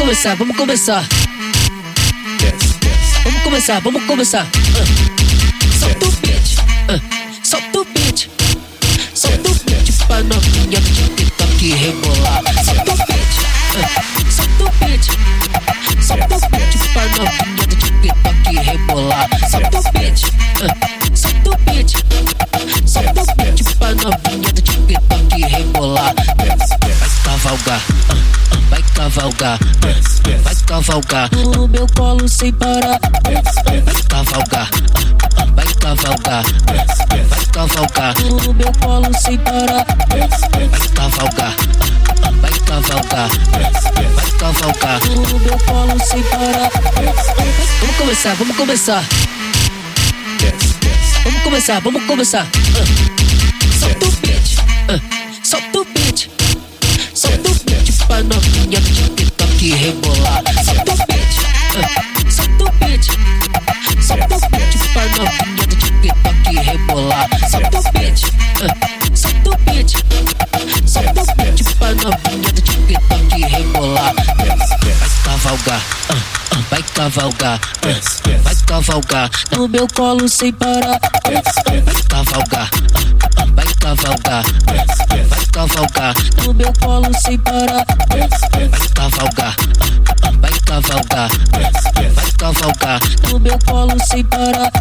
começar, vamos começar. Vamos começar, vamos começar. Uh. Solta o beat, uh. solta o beat. Solta o beat pra novinha do TikTok rebolar. Solta o beat, uh. solta o beat. Solta o beat pra novinha do TikTok rebolar. Solta o beat, uh. solta o beat. Solta o beat pra novinha do TikTok rebolar. Vai cavalgar. Cavalgar, vai cavalgar no meu colo sem parar, vai cavalgar, vai cavalgar, vai cavalgar no meu colo sem parar, vai cavalgar, vai cavalgar, vai cavalgar no meu colo sem parar. Vamos começar, vamos começar. Vamos começar, vamos começar. Solta o beat, do TikTok rebolar. Solta o uh, solta o beat. Solta o beat pra novinha do TikTok rebolar. Solta o uh, solta o beat. Solta o beat pra novinha do TikTok rebolar. Vai cavalgar, uh, uh, vai cavalgar, uh, vai cavalgar no meu colo sem parar. Vai cavalgar, uh, vai cavalgar, vai cavalgar no meu colo sem parar. Cavalgar, vai cavalgar no meu colo sem parar.